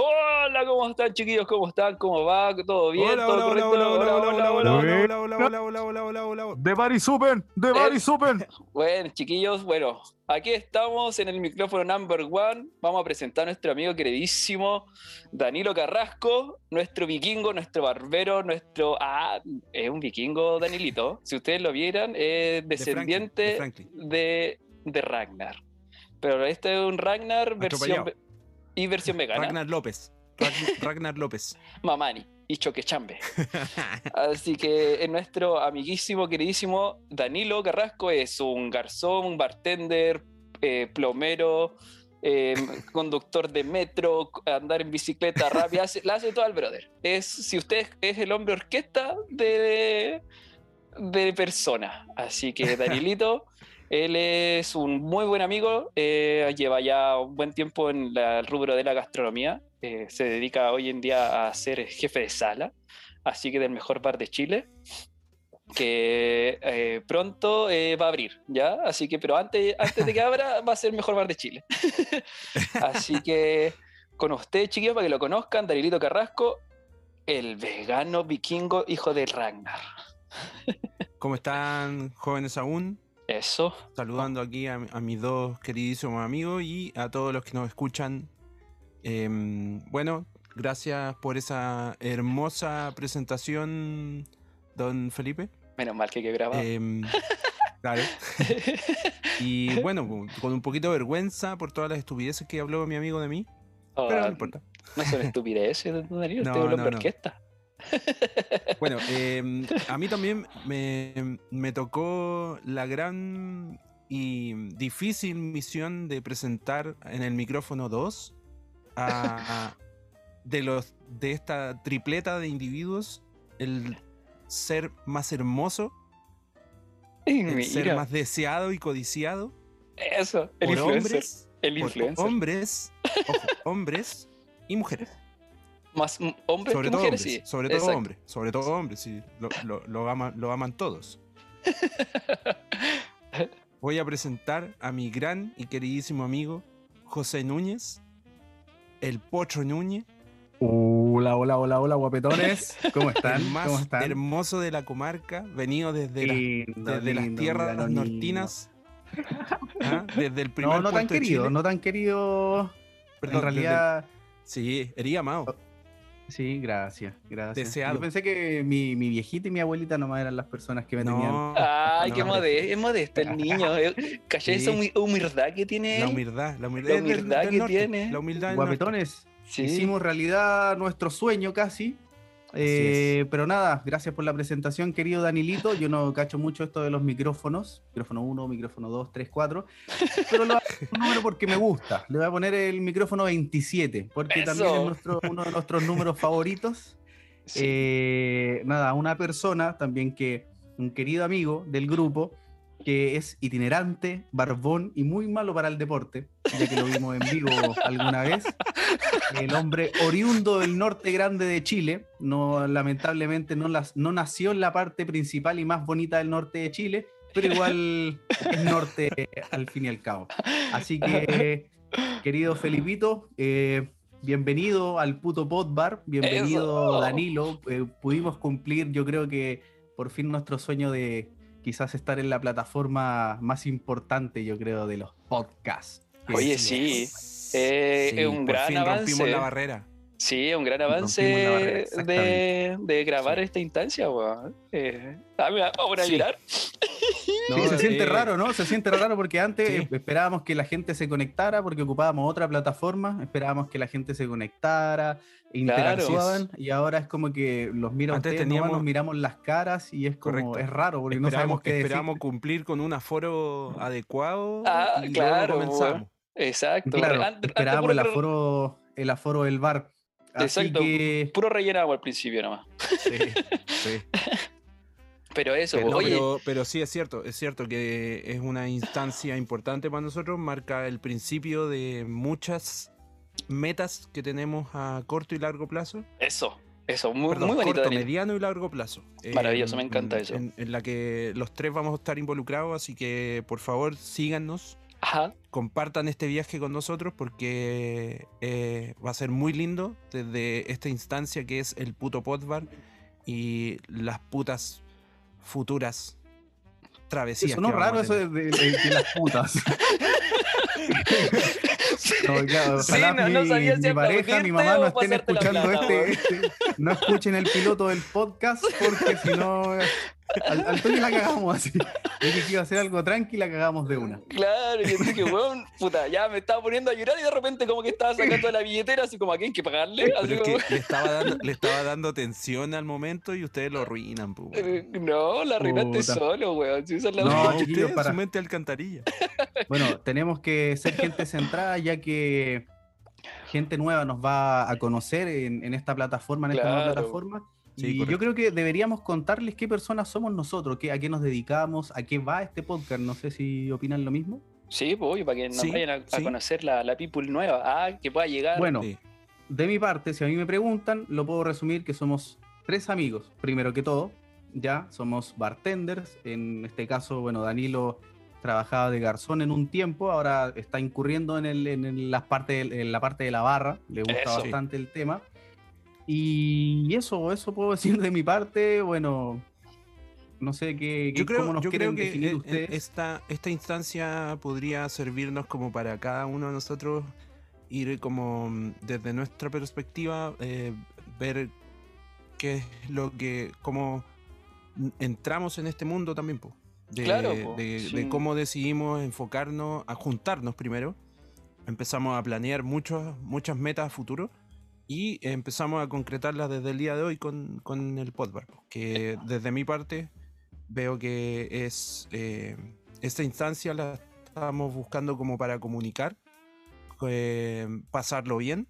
Hola, ¿cómo están, chiquillos? ¿Cómo están? ¿Cómo va? ¿Todo bien? Hola, ¿Todo hola, hola, correcto? hola, hola, hola, hola, hola, hola. hola. De Bari Supen, de Bari Supen. Bueno, chiquillos, bueno, aquí estamos en el micrófono number one. Vamos a presentar a nuestro amigo queridísimo Danilo Carrasco, nuestro vikingo, nuestro barbero, nuestro. Ah, es un vikingo, Danilito. Si ustedes lo vieran, es descendiente de Franklin. de, de Ragnar. Pero este es un Ragnar versión. Atropellado. Y versión vegana. Ragnar López. Ragn- Ragnar López. Mamani y Choquechambe. Así que es nuestro amiguísimo, queridísimo Danilo Carrasco es un garzón, un bartender, eh, plomero, eh, conductor de metro, andar en bicicleta rápida, hace, la hace todo el brother. Es, si usted es el hombre orquesta de, de persona. Así que Danilito, él es un muy buen amigo, eh, lleva ya un buen tiempo en la- el rubro de la gastronomía, eh, se dedica hoy en día a ser jefe de sala, así que del mejor bar de Chile, que eh, pronto eh, va a abrir, ¿ya? Así que, pero antes, antes de que abra, va a ser el mejor bar de Chile. así que con usted, chiquillos, para que lo conozcan, Danilito Carrasco, el vegano vikingo hijo de Ragnar. ¿Cómo están, jóvenes aún? Eso. Saludando aquí a, a mis dos queridísimos amigos y a todos los que nos escuchan. Em, bueno, gracias por esa hermosa presentación, don Felipe. Menos mal que que grabar. Em, claro. Y bueno, con un poquito de vergüenza por todas las estupideces que habló mi amigo de mí, pero no Ah, importa. no son estupideces, don Danilo, No, no, no. orquesta. Bueno, em, a mí también me, me tocó la gran y difícil misión de presentar en el micrófono 2 a, a- de, los, de esta tripleta de individuos el ser más hermoso, el ser más deseado y codiciado eso, el por influencer. hombres, el por hombres, ojo, hombres y mujeres. Más hombres Sobre que todo mujeres, hombres, sí. sobre todo Exacto. hombres, sobre todo hombres, sí, lo, lo- lo aman, lo aman todos. Voy a presentar a mi gran y queridísimo amigo José Núñez, el Pocho Núñez, Hola, hola, hola, hola, guapetones. ¿Cómo el están? más ¿Cómo están? hermoso de la comarca, venido desde, desde las tierras nortinas. ¿ah? Desde el primer No, no tan querido, no tan querido. Perdón, en realidad, desde el- sí, ería amado. Sí, gracias, gracias. Deseado. Yo pensé que mi, mi viejita y mi abuelita nomás eran las personas que me tenían. No, Ay, No, qué modesto, es modesto el niño. eh. ¿Cachai Sí. esa humi- humildad que tiene la humildad, la humildad, La del- humildad del que norte, tiene. La humildad. Guapetones, Sí. hicimos realidad nuestro sueño casi. Eh, pero nada, gracias por la presentación, querido Danilito. Yo no cacho mucho esto de los micrófonos. Micrófono 1, micrófono 2, 3, 4. Pero lo voy a poner un número porque me gusta. Le voy a poner el micrófono 27, porque también es nuestro- uno de nuestros números favoritos. Sí. Eh, nada, una persona también que, un querido amigo del grupo, que es itinerante, barbón y muy malo para el deporte, ya que lo vimos en vivo alguna vez. El hombre oriundo del norte grande de Chile, no, lamentablemente no, las, no nació en la parte principal y más bonita del norte de Chile, pero igual es norte al fin y al cabo. Así que, querido Felipito, eh, bienvenido al puto Podbar, bienvenido Eso. Danilo. Eh, pudimos cumplir, yo creo que por fin nuestro sueño de quizás estar en la plataforma más importante, yo creo, de los podcasts. Oye, es- sí. Eh, es un por gran fin avance. rompimos la barrera. Sí, un gran avance de, grabar Sí. esta instancia, weón. Eh, ah, mira, ahora a Sí. No, Sí, se siente eh, raro, ¿no? Se siente raro porque antes Sí. esperábamos que la gente se conectara porque ocupábamos otra plataforma, esperábamos que la gente se conectara, interactuaban y ahora es como que los mira Antes teníamos- nos miramos las caras y es como, Correcto. es raro porque no sabemos qué decir. esperábamos cumplir con un aforo adecuado Ah, y luego claro, comenzamos. Exacto. Claro, esperábamos el aforo, el aforo del bar. Así Exacto. que Puro rellenado al principio nomás. Sí, sí. Pero eso, No, oye, pero, pero sí es cierto, es cierto que es una instancia importante para nosotros, marca el principio de muchas metas que tenemos a corto y largo plazo. eso, eso, muy, Perdón, muy bonito, corto, Daniel. mediano y largo plazo. Maravilloso, me encanta eso. En, en la que los tres vamos a estar involucrados, así que por favor síganos Ajá. compartan este viaje con nosotros porque eh, va a ser muy lindo desde esta instancia que es el puto podbar y las putas futuras travesías. Que vamos raro eso de, de- de las putas. No, claro, Sí, ojalá no- no mi, sabía si mi pareja, mi mamá no estén escuchando plata, este, este- No escuchen el piloto del podcast porque si no. Al, al toque la cagamos así. Dije que iba a hacer algo tranqui la cagamos de una. Claro, y entonces que, weón, puta, ya me estaba poniendo a llorar y de repente como que estaba sacando la billetera, así como a quién hay que pagarle. Así Pero es como, que le estaba, dando, le estaba dando tensión al momento y ustedes lo arruinan. po, weón. eh, no, la arruinaste Puta. solo, weón. Si esa es la No, weá. No, chiquillos, usted, para- su mente alcantarilla. Bueno, tenemos que ser gente centrada ya que gente nueva nos va a conocer en, en esta plataforma, en esta nueva plataforma. Sí, y correcto. yo creo que deberíamos contarles qué personas somos nosotros, qué, a qué nos dedicamos, a qué va este podcast. No sé si opinan lo mismo. Sí, pues, para que nos Sí, vayan a, conocer la, la people nueva. Ah, que pueda llegar. Bueno, Sí. de mi parte, si a mí me preguntan, lo puedo resumir que somos tres amigos. Primero que todo, ya somos bartenders. En este caso, bueno, Danilo trabajaba de garzón en un tiempo, ahora está incurriendo en, el, en, el- las partes en la parte de la barra, le gusta Eso. bastante el tema. Y eso, eso puedo decir de mi parte, bueno, no sé qué, Yo creo, cómo nos yo creo que eh, ustedes. esta, esta instancia podría servirnos como para cada uno de nosotros ir como mm, desde nuestra perspectiva, eh, ver qué es lo que, cómo entramos en este mundo también, po. De, Claro, po, de, sí. de cómo decidimos enfocarnos, a juntarnos primero. Empezamos a planear muchos, muchas metas a futuro y empezamos a concretarlas desde el día de hoy con, con el podbar. po, Que desde mi parte veo que es eh, esta instancia la estamos buscando como para comunicar, eh, pasarlo bien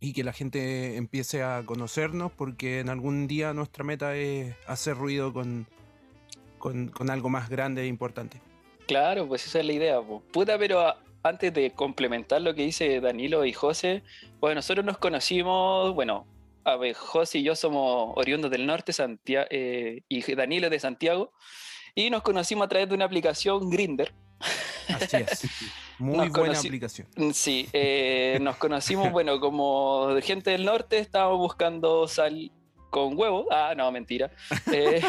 y que la gente empiece a conocernos porque en algún día nuestra meta es hacer ruido con, con, con algo más grande e importante. Claro, pues esa es la idea. po. Puta, pero a- antes de complementar lo que dice Danilo y José, bueno, nosotros nos conocimos, bueno, a ver, José y yo somos oriundos del norte, Santiago, y Danilo de Santiago, y nos conocimos a través de una aplicación Grinder. Así es. Muy Nos buena aplicación. Sí, eh, nos conocimos, bueno, como gente del norte, estábamos buscando sal con huevo. Ah, no, mentira. Eh,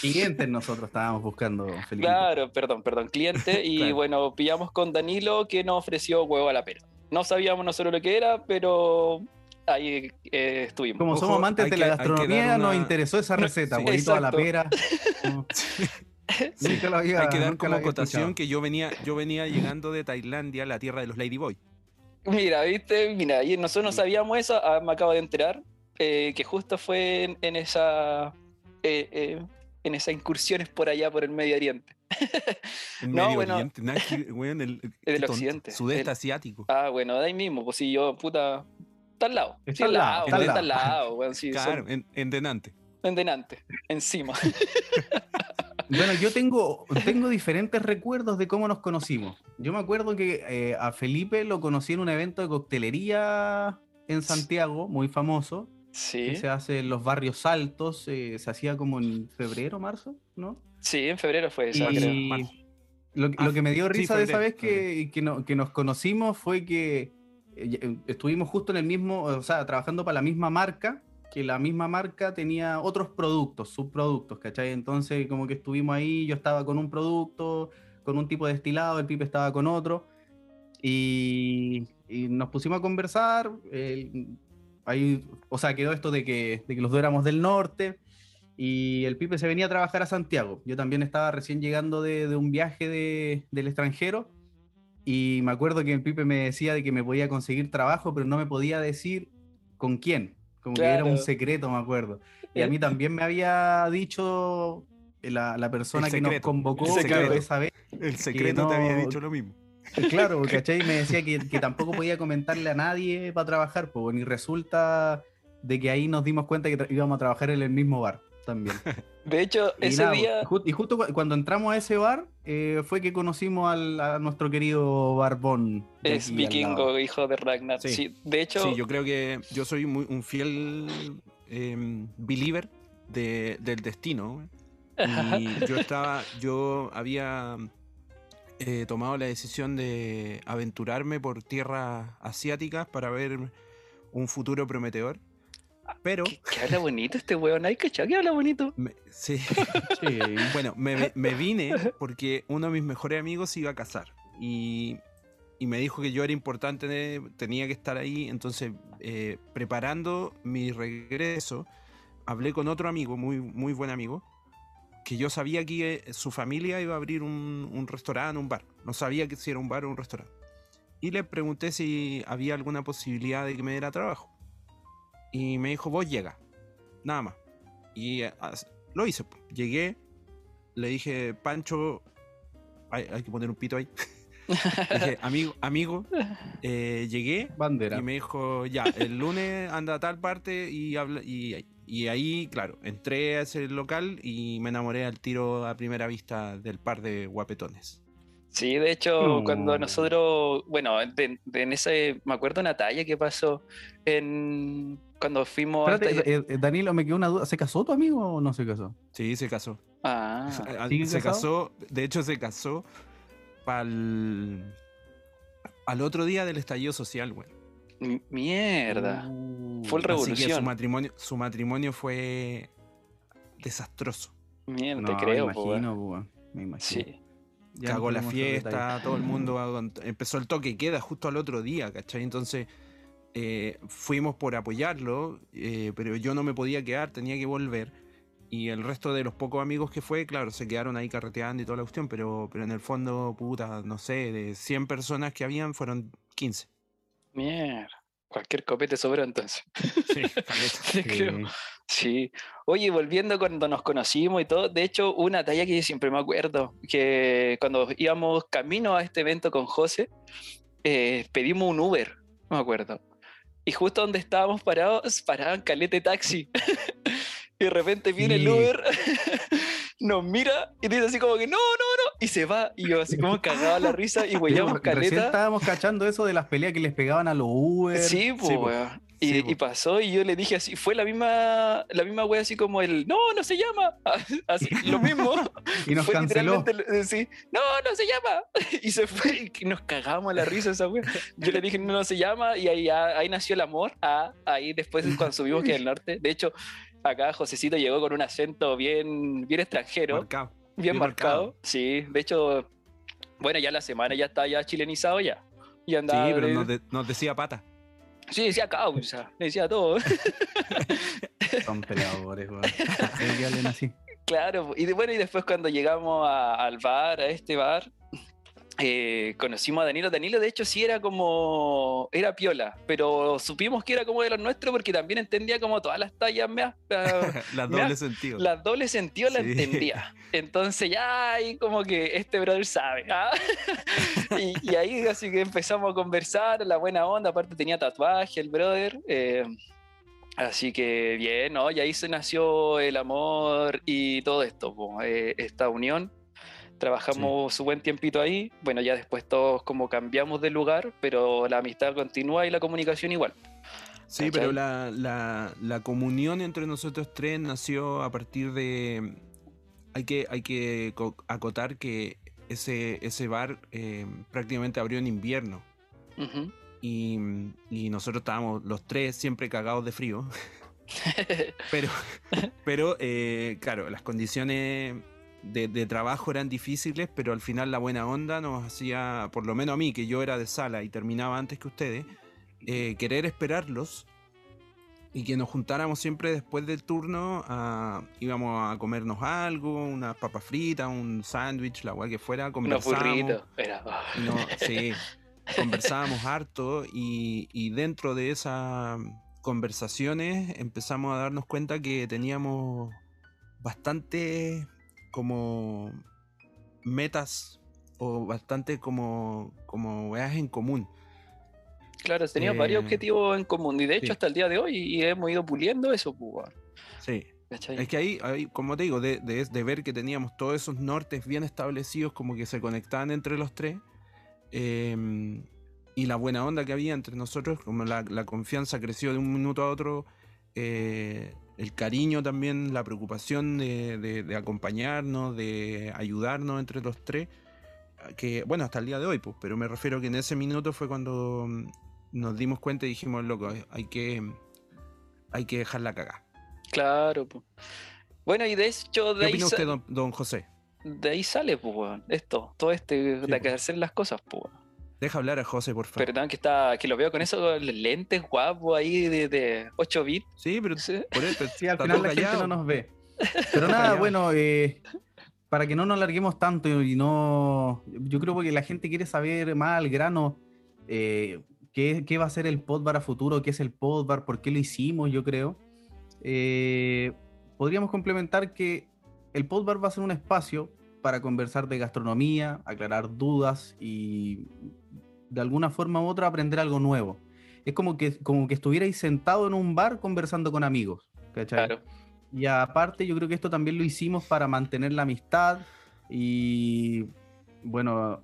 Clientes nosotros estábamos buscando, Felipe. Claro, perdón, perdón, cliente. Y Claro. bueno, pillamos con Danilo que nos ofreció huevo a la pera. No sabíamos nosotros lo que era, pero ahí eh, estuvimos. Como Ojo, somos amantes de que- la que gastronomía, nos interesó esa receta, sí, huevito a la pera. No, Sí. Nunca lo había, Hay que dar como escuchado. que yo venía, yo venía llegando de Tailandia, la tierra de los Ladyboy. Mira, viste, mira, y nosotros no sabíamos eso, ah, me acabo de enterar eh, que justo fue en, en esa eh, eh, en esas incursiones por allá por el Medio Oriente. En No, Medio bueno. Oriente, nada el, del occidente, Sudeste el- asiático. Ah, bueno, de ahí mismo, pues si yo, puta, está al lado. Está Sí, al lado, lado, está al al lado. lado, weón, sí, son claro, en, en Denante. en delante, encima. Bueno, yo tengo, tengo diferentes recuerdos de cómo nos conocimos. Yo me acuerdo que eh, a Felipe lo conocí en un evento de coctelería en Santiago, muy famoso, Sí, que se hace en los barrios altos, eh, se hacía como en febrero, marzo, ¿no? sí, en febrero fue esa, Y creo. Marzo. lo, Ah, lo que me dio sí, risa de esa vez que, que, no- que nos conocimos fue que eh, eh, estuvimos justo en el mismo, o sea, trabajando para la misma marca, que la misma marca tenía otros productos, subproductos, ¿cachai? Entonces como que estuvimos ahí, yo estaba con un producto, con un tipo de destilado, el Pipe estaba con otro, y, y nos pusimos a conversar, eh, ahí, o sea, quedó esto de que, de que los dos éramos del norte, y el Pipe se venía a trabajar a Santiago. Yo también estaba recién llegando de, de un viaje de- del extranjero y me acuerdo que el Pipe me decía de que me podía conseguir trabajo, pero no me podía decir con quién. Como que era un Claro. secreto, me acuerdo. Y a mí también me había dicho la, la persona que nos convocó el claro, secreto. esa vez. El secreto te no- había dicho lo mismo. Claro, ¿cachai? Me decía que, que tampoco podía comentarle a nadie para trabajar, pues, y resulta de que ahí nos dimos cuenta que íbamos a trabajar en el mismo bar también. De hecho, Y, ese nada, día, ju- y justo cu- cuando entramos a ese bar, eh, fue que conocimos al- a nuestro querido Barbón. es vikingo, hijo de Ragnar. Sí. Sí. de hecho, Sí, yo creo que yo soy muy, un fiel em, believer de- del destino. Y yo estaba, yo había he tomado la decisión de aventurarme por tierras asiáticas para ver un futuro prometedor. Pero. ¿Qué, habla bonito este weón? ¿Hay cachado que habla bonito? sí. Bueno, me, me, vine porque uno de mis mejores amigos se iba a casar. Y, y me dijo que yo era importante, tenía que estar ahí. Entonces, eh, preparando mi regreso, hablé con otro amigo, muy, muy buen amigo, que yo sabía que su familia iba a abrir un, un restaurante, un bar. No sabía que si era un bar o un restaurante. Y le pregunté si había alguna posibilidad de que me diera trabajo. Y me dijo, vos llega. Nada más. Y eh, lo hice. Llegué, le dije, Pancho, hay, que poner un pito ahí. dije, amigo, amigo, eh, llegué Bandera. y me dijo, ya, el lunes anda a tal parte y, habla, y, y, ahí, claro, entré a ese local y me enamoré al tiro a primera vista del par de guapetones. Sí, de hecho, cuando nosotros, bueno, en ese, me acuerdo una talla que pasó en cuando fuimos. Espérate, eh, eh, Danilo, me quedó una duda. ¿Se casó tu amigo o no se casó? Sí, se casó. Ah, se casó, de hecho, se casó al, al otro día del estallido social, güey. Mierda. Uh. fue el revolución. su matrimonio, su matrimonio fue desastroso. Mierda, te creo, me imagino, me imagino. Sí cagó la fiesta, todo el mundo empezó el toque queda justo al otro día, ¿cachai? Entonces eh, fuimos por apoyarlo, eh, pero yo no me podía quedar, tenía que volver. Y el resto de los pocos amigos que fue, claro, se quedaron ahí carreteando y toda la cuestión, pero, pero en el fondo, puta, no sé, de 100 personas que habían, fueron 15. Mierda, cualquier copete sobró entonces. Sí, sí. creo. Sí. Oye, volviendo cuando nos conocimos y todo, de hecho, una talla que yo siempre me acuerdo, que cuando íbamos camino a este evento con José, eh, pedimos un Uber, no me acuerdo. Y justo donde estábamos parados, paraban calete taxi. y de repente viene el Uber, nos mira y dice así como que no, no, no, y se va. Y yo así como cagaba la risa y huellamos caleta. Recién estábamos cachando eso de las peleas que les pegaban a los Uber. Sí, pues, y, pasó y yo le dije así, fue la misma, la misma wea así como el, no, no se llama, así, lo mismo. y nos canceló. Sí, no, no se llama. Y se fue y nos cagamos la risa esa wea. Yo le dije, no, no se llama y ahí, ahí nació el amor. Ah, ahí después cuando subimos que el norte. De hecho, acá Josecito llegó con un acento bien, bien extranjero. Bien, marcado. Sí, de hecho, bueno, ya la semana ya está ya chilenizado ya. Y andaba, sí, pero nos, nos decía pata. Sí, decía causa, decía todo. Son peleadores, weón. así. Claro, y bueno, y después cuando llegamos al bar, a este bar, eh, conocimos a Danilo. Danilo, de hecho, sí era como. Era piola, pero supimos que era como de los nuestros porque también entendía como todas las tallas. Mea, las doble sentido. Las doble sentido las entendía. Entonces, ya ahí como que este brother sabe. ¿ah? y, ahí así que empezamos a conversar, la buena onda. Aparte, tenía tatuaje el brother. Eh, así que bien, ¿no? Y ahí se nació el amor y todo esto, eh, esta unión trabajamos su buen tiempito ahí, bueno, ya después todos como cambiamos de lugar, pero la amistad continúa y la comunicación igual. Sí, pero la, la, comunión entre nosotros tres nació a partir de... Hay que, hay que acotar que ese, ese bar eh, prácticamente abrió en invierno. y, y, nosotros estábamos los tres siempre cagados de frío. pero, pero eh, claro, las condiciones de, trabajo eran difíciles, pero al final la buena onda nos hacía, por lo menos a mí, que yo era de sala y terminaba antes que ustedes, eh, querer esperarlos y que nos juntáramos siempre después del turno, íbamos a comernos algo, unas papas fritas, un sándwich, la cual que fuera, conversábamos. No, sí, conversábamos harto y, y dentro de esas conversaciones empezamos a darnos cuenta que teníamos bastante como metas o bastante como, como veas en común. Claro, teníamos varios eh, objetivos en común y de hecho hasta el día de hoy y hemos ido puliendo eso. Pues, sí. Es que ahí, ahí, como te digo, de, de, ver que teníamos todos esos nortes bien establecidos, como que se conectaban entre los tres, em, y la buena onda que había entre nosotros, como la, la confianza creció de un minuto a otro, eh, el cariño también, la preocupación de, acompañarnos, de ayudarnos entre los tres, que, bueno, hasta el día de hoy, pues, pero me refiero que en ese minuto fue cuando mm, nos dimos cuenta y dijimos, loco, hay que, hay que dejarla cagar. Claro, pues. Bueno, y de hecho, de ¿Qué ahí, opina usted, don, don José? de ahí sale, pues, esto, todo este, de pues. que hacer las cosas, pues. Deja hablar a José, por favor. Perdón, que está, que lo veo con esos lentes guapos ahí de, de 8 bits. Sí, pero Sí. por eso Sí, al final la gente callado. no nos ve. Pero nada, callado. bueno, eh, para que no nos larguemos tanto y no. Yo creo que la gente quiere saber más al grano eh, qué, qué va a ser el Podbar a futuro, qué es el Podbar, por qué lo hicimos, yo creo. Eh, podríamos complementar que el Podbar va a ser un espacio para conversar de gastronomía, aclarar dudas y de alguna forma u otra aprender algo nuevo. Es como que, como que estuvierais sentado en un bar conversando con amigos. ¿cachai? Claro. Y aparte, yo creo que esto también lo hicimos para mantener la amistad y bueno,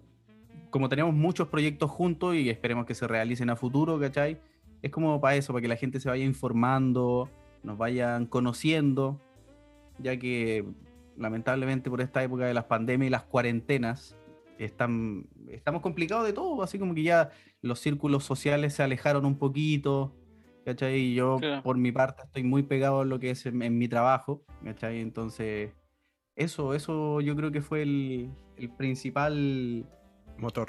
como tenemos muchos proyectos juntos y esperemos que se realicen a futuro, ¿cachai? Es como para eso, para que la gente se vaya informando, nos vayan conociendo, ya que lamentablemente por esta época de las pandemias y las cuarentenas, están, estamos complicados de todo, así como que ya los círculos sociales se alejaron un poquito, ¿cachai? Y yo, Claro. por mi parte, estoy muy pegado en lo que es en, en mi trabajo, ¿cachai? Entonces, eso, eso yo creo que fue el, el principal, Motor.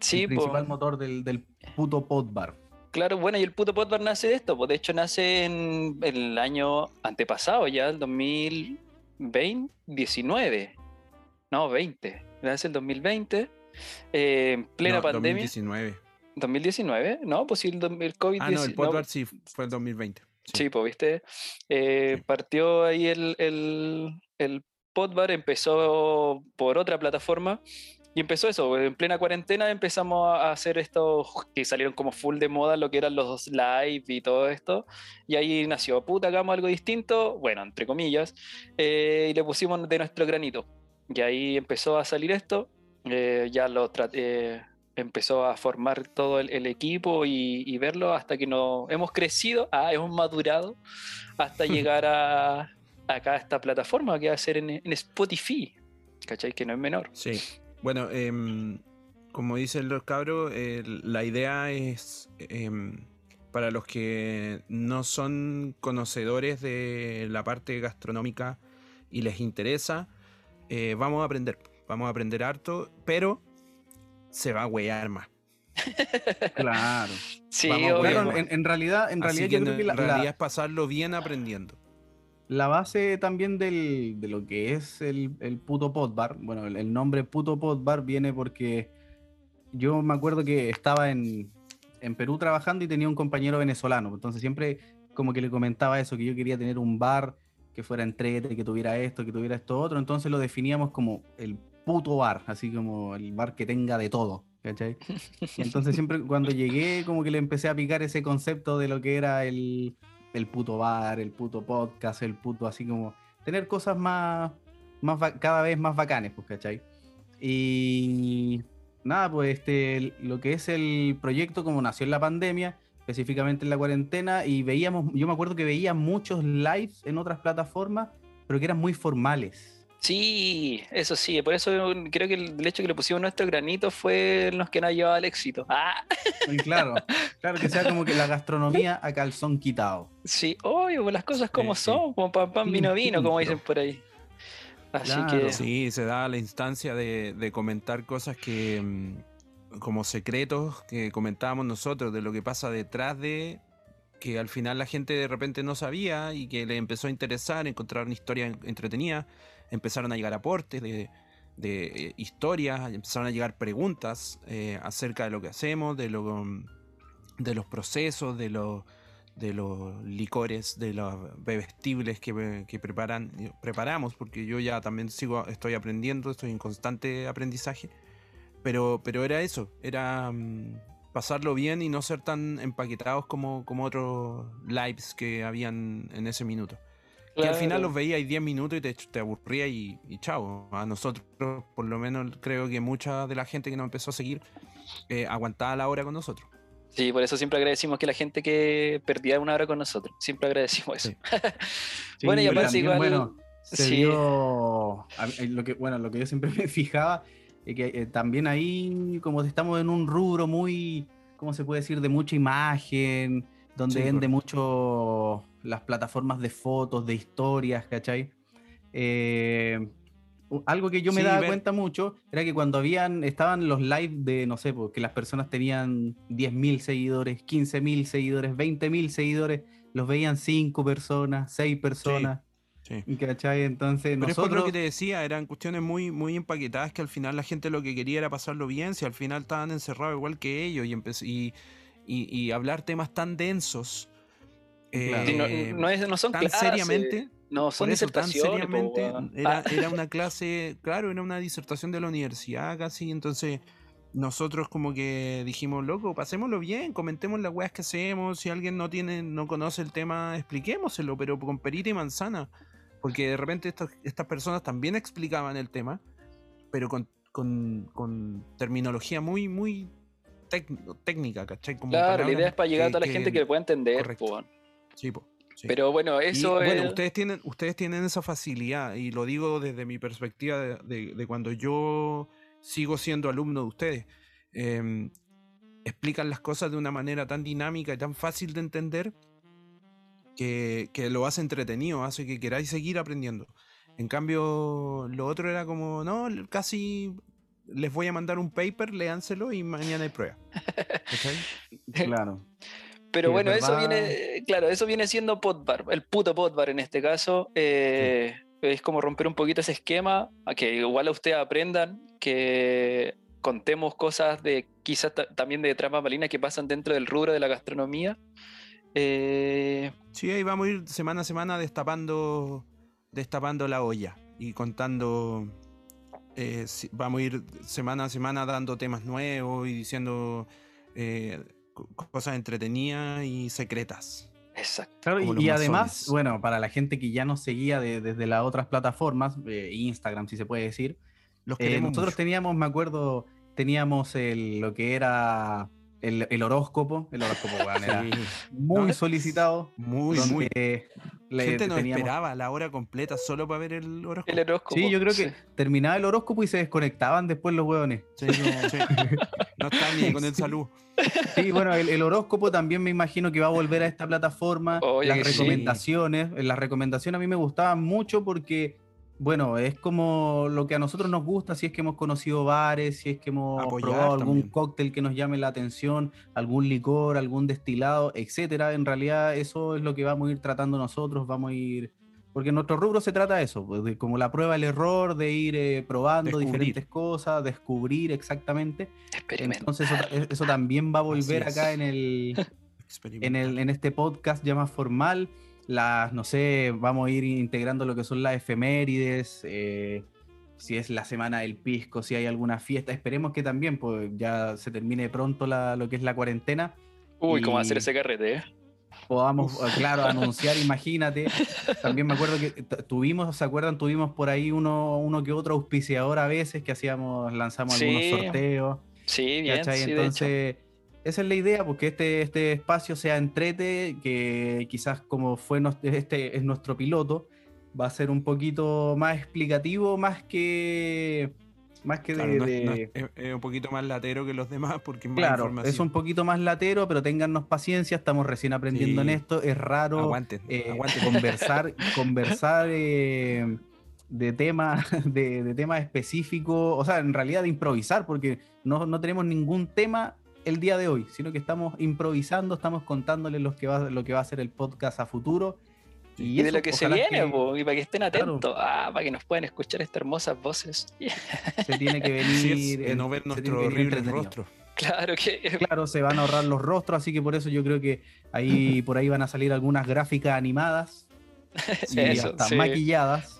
Sí, el principal motor del, del puto podbar. Claro, bueno, y el puto Podbar nace de esto, pues de hecho nace en, en el año antepasado, ya el 2020, 19, no, 20, nace el 2020, eh, en plena No, pandemia. 2019. 2019, no, pues sí, el, el COVID-19. Ah, no, el Podbar sí fue el 2020. Sí, pues, viste. Eh, Sí. Partió ahí el, el, el Podbar, empezó por otra plataforma y empezó eso. En plena cuarentena empezamos a hacer estos que salieron como full de moda, lo que eran los live y todo esto. Y ahí nació, puta, hagamos algo distinto, bueno, entre comillas, eh, y le pusimos de nuestro granito. Y ahí empezó a salir esto. eh, ya lo traté. Empezó a formar todo el, el equipo y, y verlo hasta que nos hemos crecido, ah, hemos madurado hasta llegar a acá a esta plataforma que va a ser en, en Spotify, ¿cachai? Que no es menor. Sí. Bueno, em, como dicen los cabros, eh, la idea es, em, para los que no son conocedores de la parte gastronómica y les interesa, eh, vamos a aprender, vamos a aprender harto, pero se va a huear más. Claro. Sí, Claro, en, en realidad, en Así realidad que yo en, creo que la, en la- realidad es pasarlo bien aprendiendo. la base también del- de lo que es el, el puto podbar, bueno, el, el nombre puto podbar viene porque yo me acuerdo que estaba en, en Perú trabajando y tenía un compañero venezolano, entonces siempre como que le comentaba eso, que yo quería tener un bar que fuera entrete, que tuviera esto, que tuviera esto otro, entonces lo definíamos como el puto bar, así como el bar que tenga de todo, ¿cachai? Entonces siempre cuando llegué como que le empecé a picar ese concepto de lo que era el, el puto bar, el puto podcast, el puto así como tener cosas más, más cada vez más bacanes, pues, ¿cachai? Y nada, pues este, lo que es el proyecto como nació en la pandemia, específicamente en la cuarentena, y veíamos, yo me acuerdo que veía muchos lives en otras plataformas, pero que eran muy formales. Sí, eso sí, por eso creo que el, hecho que le pusimos nuestro granito fue en los que nos ha llevado al éxito. Ah, Y claro, claro que sea como que la gastronomía a calzón quitado. sí, obvio, pues las cosas como sí. son, como pan, pan, vino, vino, como dicen por ahí. Así Claro. que, Sí, se da la instancia de, de comentar cosas que, mm, como secretos que comentábamos nosotros, de lo que pasa detrás de que al final la gente de repente no sabía y que le empezó a interesar, encontrar una historia en- entretenida, empezaron a llegar aportes de, de, eh, historias, empezaron a llegar preguntas eh, acerca de lo que hacemos, de, lo, mm, de los procesos, de los de los licores, de los bebestibles que, que preparan, preparamos, porque yo ya también sigo, estoy aprendiendo, estoy en constante aprendizaje, pero, pero era eso, era mm, pasarlo bien y no ser tan empaquetados como, como otros lives que habían en ese minuto. Que al final claro. los veías 10 minutos y te, te aburría y, y chao. A nosotros, por lo menos, creo que mucha de la gente que nos empezó a seguir eh, aguantaba la hora con nosotros. Sí, por eso siempre agradecimos que la gente que perdía una hora con nosotros, siempre agradecimos eso. Sí. bueno, y aparte también, igual... Bueno, se sí. dio. a mí- lo que, bueno, lo que yo siempre me fijaba y que eh, también ahí, como estamos en un rubro muy, ¿cómo se puede decir?, de mucha imagen, donde Sí, vende mucho las plataformas de fotos, de historias, ¿cachai? Eh, algo que yo me Sí, daba ver- cuenta mucho era que cuando habían, estaban los live de, no sé, porque las personas tenían 10.000 seguidores, 15.000 seguidores, 20.000 seguidores, los veían 5 personas, 6 personas, Sí. ¿cachai? Entonces Pero es por lo nosotros... que te decía, eran cuestiones muy, muy empaquetadas que al final la gente lo que quería era pasarlo bien, si al final estaban encerrados igual que ellos y, y, y- y hablar temas tan densos. Claro. Sí, no, eh, no es- no son tan clases, seriamente, No, son eso disertaciones. seriamente, weón. era, Ah, era una clase, claro, era una disertación de la universidad casi, entonces nosotros como que dijimos, loco, pasémoslo bien, comentemos las weas que hacemos, si alguien no tiene, no conoce el tema, expliquémoselo, pero con perita y manzana, porque de repente estas, estas personas también explicaban el tema, pero con, con- con terminología muy, muy tec- técnica, ¿cachai? Como claro, la idea es para llegar a que- toda la gente que lo pueda entender. po. Sí, po, sí. Pero bueno, Y, eso bueno, es. ustedes tienen, ustedes tienen esa facilidad, y lo digo desde mi perspectiva de, de- de cuando yo sigo siendo alumno de ustedes. Em, explican las cosas de una manera tan dinámica y tan fácil de entender que, que lo hace entretenido, hace que queráis seguir aprendiendo. En cambio, lo otro era como, no, casi les voy a mandar un paper, léanselo y mañana hay prueba. Claro. Pero Sí, es bueno, eso viene, claro, eso viene siendo Podbar, el puto Podbar en este caso. eh, Es como romper un poquito ese esquema, a que igual a ustedes aprendan, que contemos cosas de quizás ta- también de tramas malinas que pasan dentro del rubro de la gastronomía. Eh, Sí, ahí vamos a ir semana a semana destapando, destapando la olla y contando. eh, si- vamos a ir semana a semana dando temas nuevos y diciendo eh, co- cosas entretenidas y secretas. exacto. Claro, y, además, bueno, para la gente que ya nos seguía de- desde las otras plataformas, eh, Instagram, si se puede decir, Los eh, queremos nosotros mucho. teníamos, me acuerdo, teníamos el, lo que era el, el horóscopo, el horóscopo, weón, era Sí, muy No, solicitado. muy, donde muy. le- Gente teníamos- esperaba la hora completa solo para ver el horóscopo. El horóscopo. Sí, yo creo que sí. terminaba el horóscopo y se desconectaban después los hueones. Sí, no, sí. No están ni con el Sí. salud. Sí, bueno, el, el horóscopo también me imagino que va a volver a esta plataforma. Oye, las recomendaciones, las recomendaciones a mí me gustaban mucho porque, bueno, es como lo que a nosotros nos gusta, si es que hemos conocido bares, si es que hemos Apoyar probado algún también. cóctel que nos llame la atención, algún licor, algún destilado, etcétera. En realidad eso es lo que vamos a ir tratando nosotros, vamos a ir... Porque en nuestro rubro se trata de eso, pues, de como la prueba, el error, de ir eh, probando Descubrir. diferentes cosas, descubrir exactamente. Entonces eso, eso también va a volver Así acá en el, en, el, en este podcast ya más formal. Las, no sé, vamos a ir integrando lo que son las efemérides, eh, si es la semana del pisco, si hay alguna fiesta. Esperemos que también pues, ya se termine pronto la- lo que es la cuarentena. Uy, ¿cómo hacer ese carrete? eh? Podamos, eh, claro, anunciar, imagínate. También me acuerdo que tuvimos, ¿se acuerdan? Tuvimos por ahí uno, uno que otro auspiciador a veces que hacíamos, lanzamos Sí. algunos sorteos. Sí, bien, sí, de hecho. Esa es la idea, porque este, este espacio sea entrete, que quizás como fue este es nuestro piloto, va a ser un poquito más explicativo, más que más que de, no es- no de- es, es- es un poquito más latero que los demás porque es Claro, es un poquito más latero, pero téngannos paciencia, estamos recién aprendiendo en esto, es raro Aguanten, eh, conversar, conversar eh, de temas de, de temas específicos, o sea, en realidad de improvisar, porque no, no tenemos ningún tema el día de hoy, sino que estamos improvisando, estamos contándoles lo que va, lo que va a ser el podcast a futuro. Y, de eso, lo que se viene, que y para que estén Claro. atentos, ah, para que nos puedan escuchar estas hermosas voces. se tiene que venir. Sí, es, no ver nuestro horrible rostro. Claro que Claro, se van a ahorrar los rostros, así que por eso yo creo que ahí por ahí van a salir algunas gráficas animadas y Eso, hasta sí. maquilladas.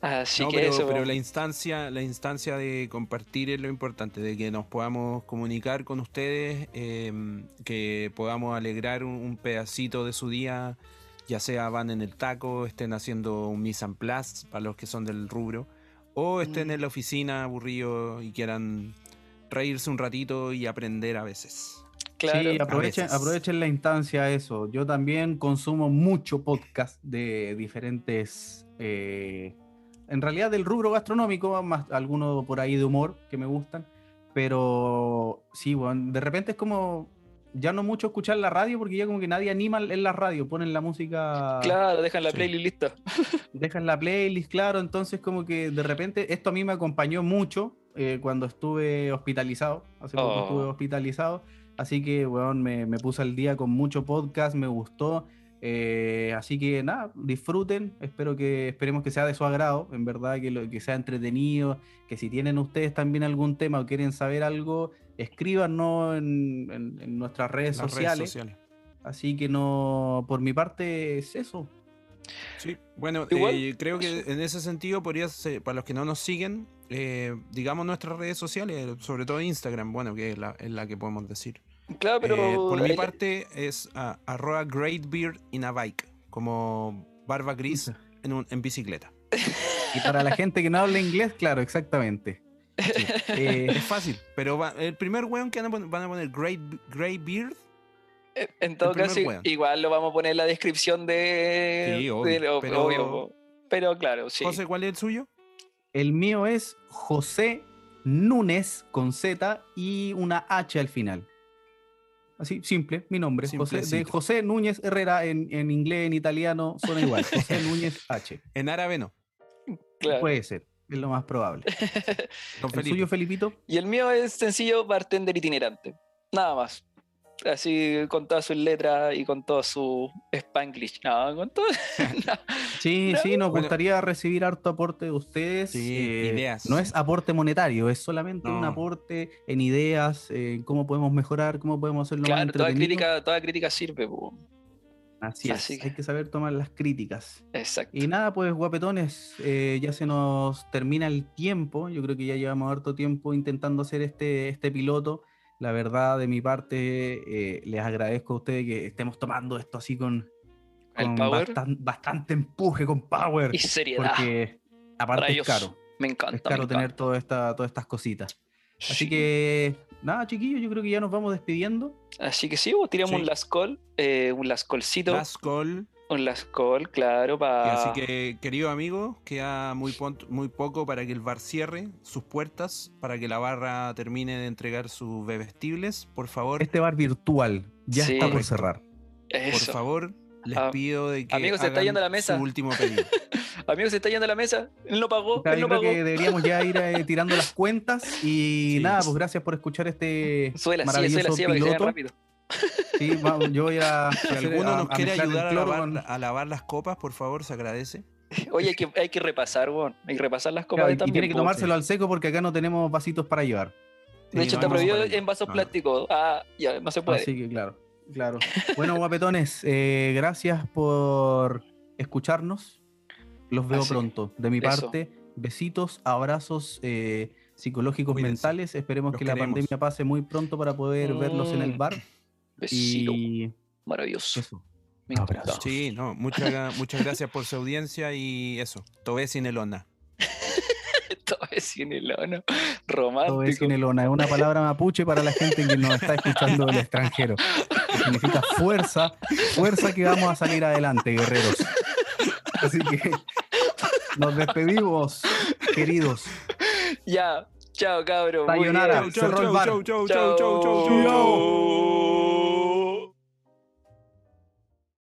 Así No, que pero, eso. pero la instancia, la instancia de compartir es lo importante, de que nos podamos comunicar con ustedes, eh, que podamos alegrar un, un pedacito de su día, ya sea van en el taco, estén haciendo un mise en place para los que son del rubro, o estén Mm. en la oficina aburridos y quieran reírse un ratito y aprender a veces. claro. Sí, aprovechen, la instancia eso. Yo también consumo mucho podcast de diferentes eh, en realidad del rubro gastronómico, más algunos por ahí de humor que me gustan. Pero sí, bueno, de repente es como ya no mucho escuchar la radio porque ya como que nadie anima en la radio, ponen la música. Claro, dejan la playlist lista. Dejan la playlist, claro, entonces como que de repente esto a mí me acompañó mucho eh, cuando estuve hospitalizado, hace poco estuve Oh. hospitalizado, así que, bueno, me, me puse al día con mucho podcast, me gustó. Eh, así que nada, disfruten, espero que esperemos que sea de su agrado, en verdad que, lo, que sea entretenido, que si tienen ustedes también algún tema o quieren saber algo, escríbanos en, en- en nuestras redes Las sociales. redes sociales. Así que no, por mi parte es eso. Sí, bueno, eh, creo que en ese sentido podría ser, para los que no nos siguen, eh, digamos nuestras redes sociales, sobre todo Instagram, bueno, que es la, es la que podemos decir. Claro, pero. Eh, por mi ahí- parte es a, arroba great beard in a bike, como barba gris en, un- en bicicleta. Y para la gente que no habla inglés, claro, exactamente. Eh, Es fácil, pero va- el primer weón que van a poner, van a poner great, beard, Eh, En todo caso, weón. igual lo vamos a poner en la descripción de. Sí, obvio, de lo- pero- obvio. Pero claro, sí. José, ¿cuál es el suyo? el mío es José Núñez con Z y una H al final. Así, simple, mi nombre. José, de. José Núñez Herrera en, en inglés, en italiano, suena igual. José Núñez H. En árabe no. claro. Puede ser, es lo más probable. ¿El Felipe. suyo, Felipito? Y el mío es sencillo, bartender itinerante. Nada más. Así con todas sus letras y con todo su spanglish. No, con todo. no. Sí, No. sí, nos Bueno. gustaría recibir harto aporte de ustedes. Sí, eh, ideas. No es aporte monetario, es solamente un aporte en ideas, eh, en cómo podemos mejorar, cómo podemos hacerlo más Claro, toda entretenido. crítica, toda crítica sirve. po. Así es, Así que- hay que saber tomar las críticas. Exacto. Y nada, pues guapetones, eh, ya se nos termina el tiempo. Yo creo que ya llevamos harto tiempo intentando hacer este, este piloto. La verdad, de mi parte, eh, les agradezco a ustedes que estemos tomando esto así con, bastan- bastante empuje, con power. y seriedad. Porque aparte Rayos. es caro. Me encanta. Es caro me tener encanta. toda esta, todas estas cositas. Así Sí. que, nada, chiquillos, yo creo que ya nos vamos despidiendo. Así que sí, vos tiramos Sí. un lascol, eh, un lascolcito, Last call. Un lascol, claro, Y para. así que, querido amigo, queda muy, muy poco para que el bar cierre sus puertas, para que la barra termine de entregar sus bebestibles. Por favor, Este bar virtual ya Sí. está por cerrar. por favor, les Ah, pido de que amigo, se está yendo a la mesa. su último pedido. Amigo, se está yendo a la mesa. Él no pagó. Ya, él yo no creo pagó. que deberíamos ya ir eh, tirando las cuentas y Sí. nada, pues gracias por escuchar este Sube la silla, sube maravilloso la silla para que piloto. rápido. Sí, va- yo voy a, Si alguno a- nos a quiere ayudar a lavar, con- a lavar las copas, por favor, se agradece. Oye, hay que, hay que repasar, weón. Hay que repasar las copas Claro, de y también. tiene que tomárselo al seco porque acá no tenemos vasitos para llevar. De hecho, Sí, está no, prohibido no, no, en vasos no. plásticos. Ah, ya, no se puede. Así que claro, claro. Bueno, guapetones, eh, gracias por escucharnos. Los veo Así, pronto. De mi eso. parte, besitos, abrazos eh, psicológicos Cuídense. mentales. Esperemos Los que la queremos. pandemia pase muy pronto para poder verlos en el Mm. bar. Besito. Y Maravilloso. eso. Me. Abrazo. Sí, no, muchas, muchas gracias por su audiencia y eso. Tobé sin el onda. Todo es sin el ono. Todo es Romántico. Cinelona, es una palabra mapuche para la gente que nos está escuchando del extranjero. Que significa fuerza, fuerza que vamos a salir adelante, guerreros. Así que nos despedimos, queridos. Ya. Chao, cabrón. Sayonara. bar. chau, chau, Chao. chau, chau, chau, chau.